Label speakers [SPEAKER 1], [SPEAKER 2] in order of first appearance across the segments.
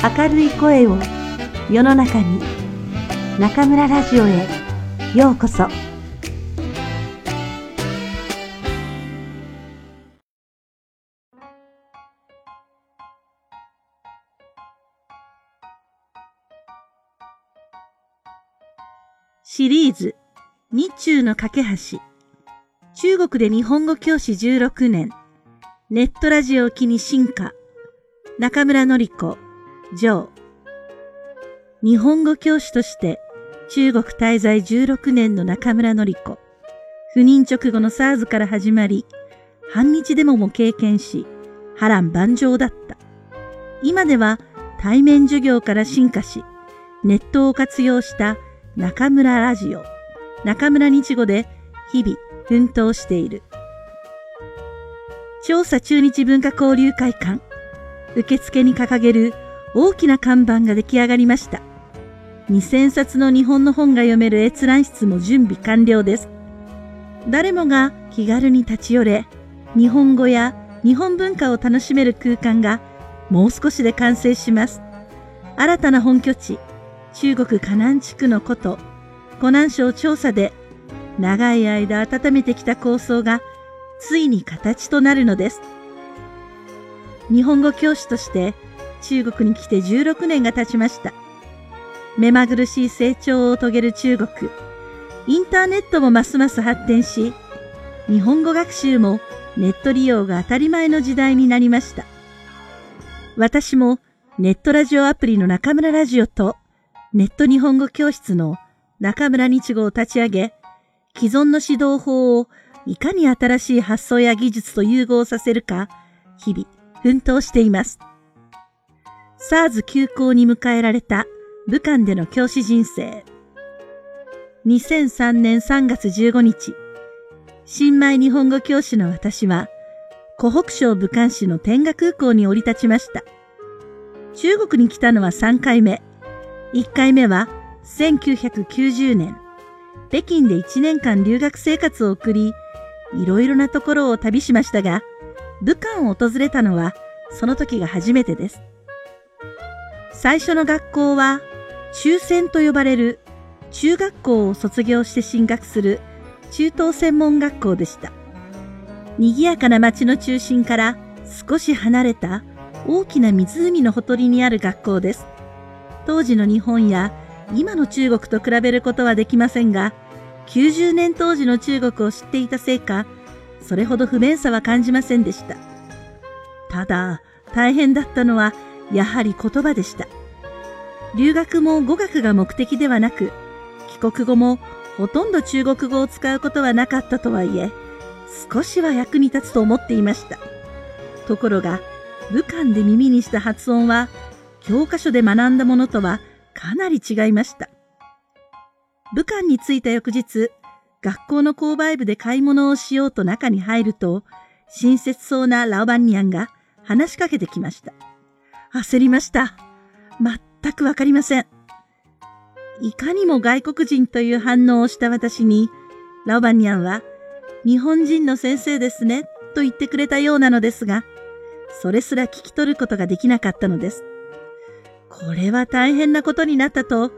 [SPEAKER 1] 明るい声を世の中に中村ラジオへようこそ。シリーズ日中の架け橋。中国で日本語教師16年。ネットラジオを機に進化。中村のり子。上。日本語教師として中国滞在16年の中村のり子。不妊直後の SARS から始まり、反日デモも経験し、波乱万丈だった。今では対面授業から進化し、ネットを活用した中村ラジオ、中村日語で日々奮闘している。調査中日文化交流会館、受付に掲げる大きな看板が出来上がりました。2000冊の日本の本が読める閲覧室も準備完了です。誰もが気軽に立ち寄れ、日本語や日本文化を楽しめる空間がもう少しで完成します。新たな本拠地、中国河南地区の古都、湖南省調査で長い間温めてきた構想がついに形となるのです。日本語教師として中国に来て16年が経ちました。目まぐるしい成長を遂げる中国。インターネットもますます発展し、日本語学習もネット利用が当たり前の時代になりました。私もネットラジオアプリの中村ラジオとネット日本語教室の中村日語を立ち上げ、既存の指導法をいかに新しい発想や技術と融合させるか、日々奮闘しています。SARS 休校に迎えられた武漢での教師人生。2003年3月15日、新米日本語教師の私は、湖北省武漢市の天下空港に降り立ちました。中国に来たのは3回目。1回目は1990年、北京で1年間留学生活を送り、いろいろなところを旅しましたが、武漢を訪れたのはその時が初めてです。最初の学校は中専と呼ばれる中学校を卒業して進学する中等専門学校でした。賑やかな町の中心から少し離れた大きな湖のほとりにある学校です。当時の日本や今の中国と比べることはできませんが、90年当時の中国を知っていたせいか、それほど不便さは感じませんでした。ただ、大変だったのはやはり言葉でした。留学も語学が目的ではなく、帰国後もほとんど中国語を使うことはなかったとはいえ、少しは役に立つと思っていました。ところが、武漢で耳にした発音は、教科書で学んだものとはかなり違いました。武漢に着いた翌日、学校の購買部で買い物をしようと中に入ると、親切そうなラオバンニャンが話しかけてきました。焦りました。全くわかりません。いかにも外国人という反応をした私に、ラオバニャンは、日本人の先生ですね、と言ってくれたようなのですが、それすら聞き取ることができなかったのです。これは大変なことになったと、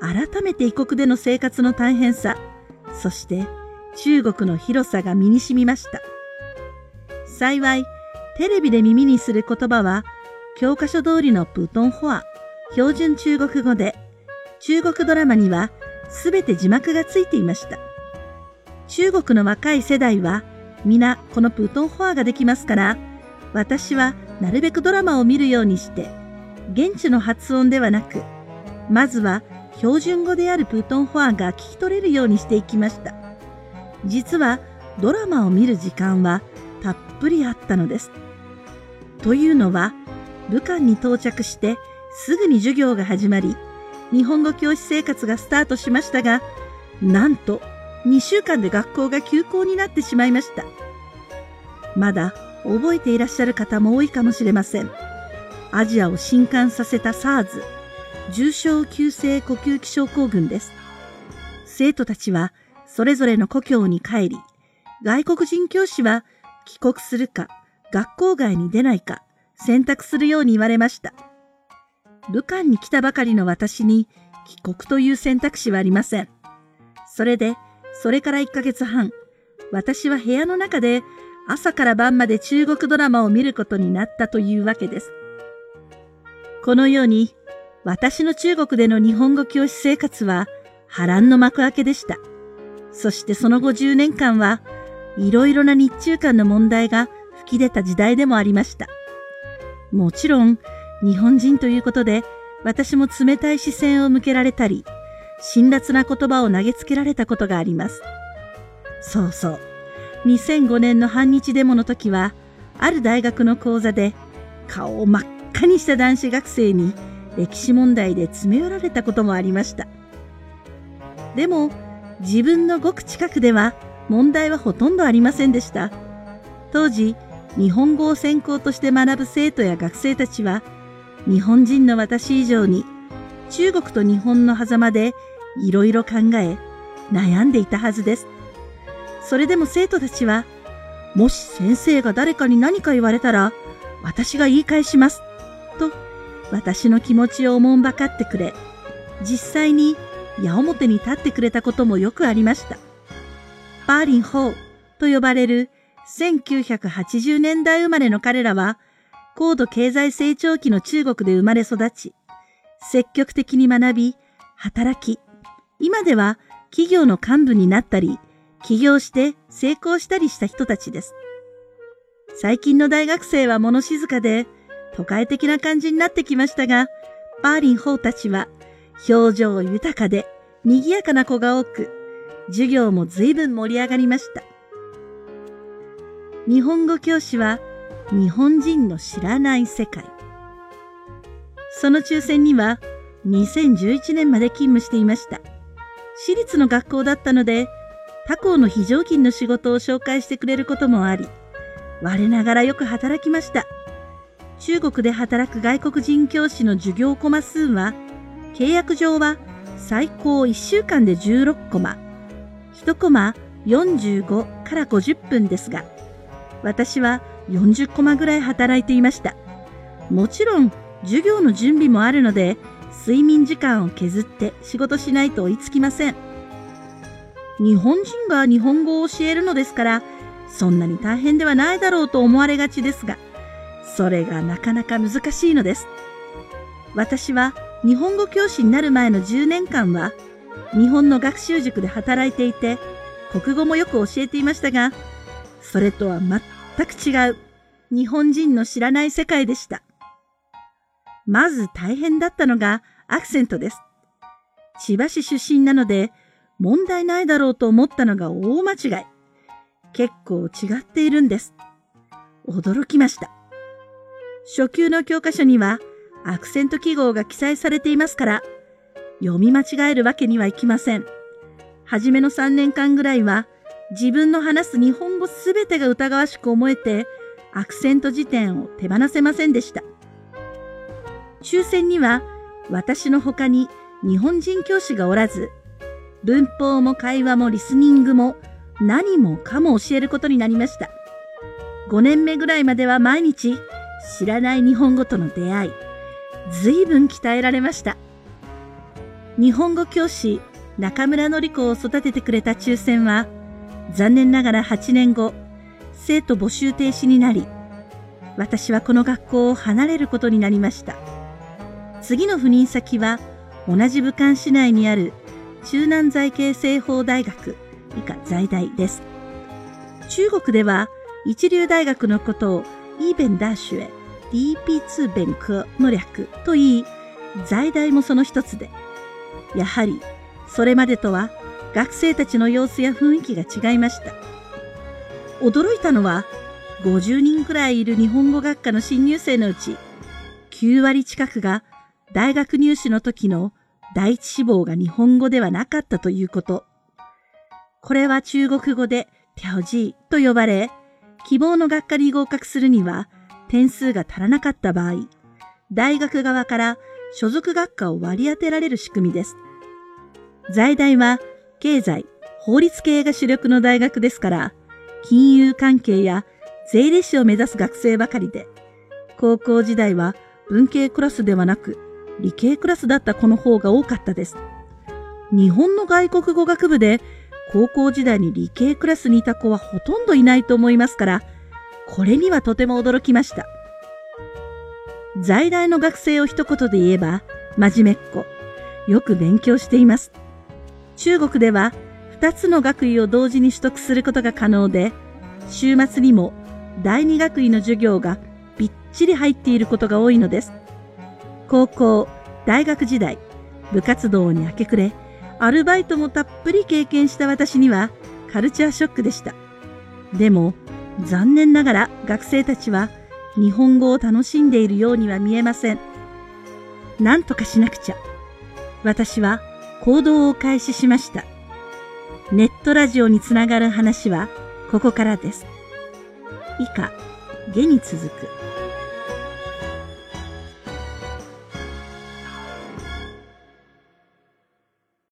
[SPEAKER 1] 改めて異国での生活の大変さ、そして中国の広さが身に染みました。幸い、テレビで耳にする言葉は教科書通りのプートンホア、標準中国語で、中国ドラマにはすべて字幕がついていました。中国の若い世代は皆このプートンホアができますから、私はなるべくドラマを見るようにして、現地の発音ではなく、まずは標準語であるプートンホアが聞き取れるようにしていきました。実はドラマを見る時間はたっぷりあったのです。というのは、武漢に到着してすぐに授業が始まり、日本語教師生活がスタートしましたが、なんと2週間で学校が休校になってしまいました。まだ覚えていらっしゃる方も多いかもしれません。アジアを震撼させた SARS、重症急性呼吸器症候群です。生徒たちはそれぞれの故郷に帰り、外国人教師は帰国するか、学校外に出ないか、選択するように言われました。武漢に来たばかりの私に帰国という選択肢はありません。それで、それから1ヶ月半、私は部屋の中で朝から晩まで中国ドラマを見ることになったというわけです。このように、私の中国での日本語教師生活は波乱の幕開けでした。そしてその後10年間は、いろいろな日中間の問題が吹き出た時代でもありました。もちろん、日本人ということで、私も冷たい視線を向けられたり、辛辣な言葉を投げつけられたことがあります。そうそう。2005年の反日デモの時は、ある大学の講座で、顔を真っ赤にした男子学生に歴史問題で詰め寄られたこともありました。でも、自分のごく近くでは問題はほとんどありませんでした。当時、日本語を専攻として学ぶ生徒や学生たちは、日本人の私以上に中国と日本の狭間でいろいろ考え、悩んでいたはずです。それでも生徒たちは、もし先生が誰かに何か言われたら、私が言い返します。と、私の気持ちをおもんばかってくれ、実際に矢面に立ってくれたこともよくありました。バーリン・ホーと呼ばれる1980年代生まれの彼らは、高度経済成長期の中国で生まれ育ち、積極的に学び、働き、今では企業の幹部になったり、起業して成功したりした人たちです。最近の大学生は物静かで、都会的な感じになってきましたが、バーリンホーたちは表情豊かで賑やかな子が多く、授業も随分盛り上がりました。日本語教師は日本人の知らない世界。その抽選には2011年まで勤務していました。私立の学校だったので、他校の非常勤の仕事を紹介してくれることもあり、我ながらよく働きました。中国で働く外国人教師の授業コマ数は、契約上は最高1週間で16コマ、1コマ45から50分ですが、私は40コマぐらい働いていました。もちろん、授業の準備もあるので、睡眠時間を削って仕事しないと追いつきません。日本人が日本語を教えるのですから、そんなに大変ではないだろうと思われがちですが、それがなかなか難しいのです。私は日本語教師になる前の10年間は、日本の学習塾で働いていて、国語もよく教えていましたが、それとは全く違う日本人の知らない世界でした。まず大変だったのがアクセントです。千葉市出身なので問題ないだろうと思ったのが大間違い。結構違っているんです。驚きました。初級の教科書にはアクセント記号が記載されていますから、読み間違えるわけにはいきません。はじめの3年間ぐらいは自分の話す日本語すべてが疑わしく思えて、アクセント辞典を手放せませんでした。抽選には私の他に日本人教師がおらず、文法も会話もリスニングも何もかも教えることになりました。5年目ぐらいまでは毎日知らない日本語との出会い、随分鍛えられました。日本語教師中村のり子を育ててくれた抽選は、残念ながら8年後、生徒募集停止になり、私はこの学校を離れることになりました。次の赴任先は、同じ武漢市内にある中南財系西方大学、以下在大です。中国では、一流大学のことをイーベンダーシュエ、DP2 勉科の略と言い、在大もその一つで、やはり、それまでとは学生たちの様子や雰囲気が違いました。驚いたのは、50人くらいいる日本語学科の新入生のうち、9割近くが大学入試の時の第一志望が日本語ではなかったということ。これは中国語でテャオジーと呼ばれ、希望の学科に合格するには点数が足らなかった場合、大学側から所属学科を割り当てられる仕組みです。在大は経済、法律系が主力の大学ですから、金融関係や税理士を目指す学生ばかりで、高校時代は文系クラスではなく、理系クラスだった子の方が多かったです。日本の外国語学部で高校時代に理系クラスにいた子はほとんどいないと思いますから、これにはとても驚きました。在大の学生を一言で言えば、真面目っ子。よく勉強しています。中国では二つの学位を同時に取得することが可能で、週末にも第二学位の授業がびっちり入っていることが多いのです。高校、大学時代、部活動に明け暮れ、アルバイトもたっぷり経験した私にはカルチャーショックでした。でも、残念ながら学生たちは日本語を楽しんでいるようには見えません。なんとかしなくちゃ。私は行動を開始しました。ネットラジオにつながる話はここからです。以下、下に続く。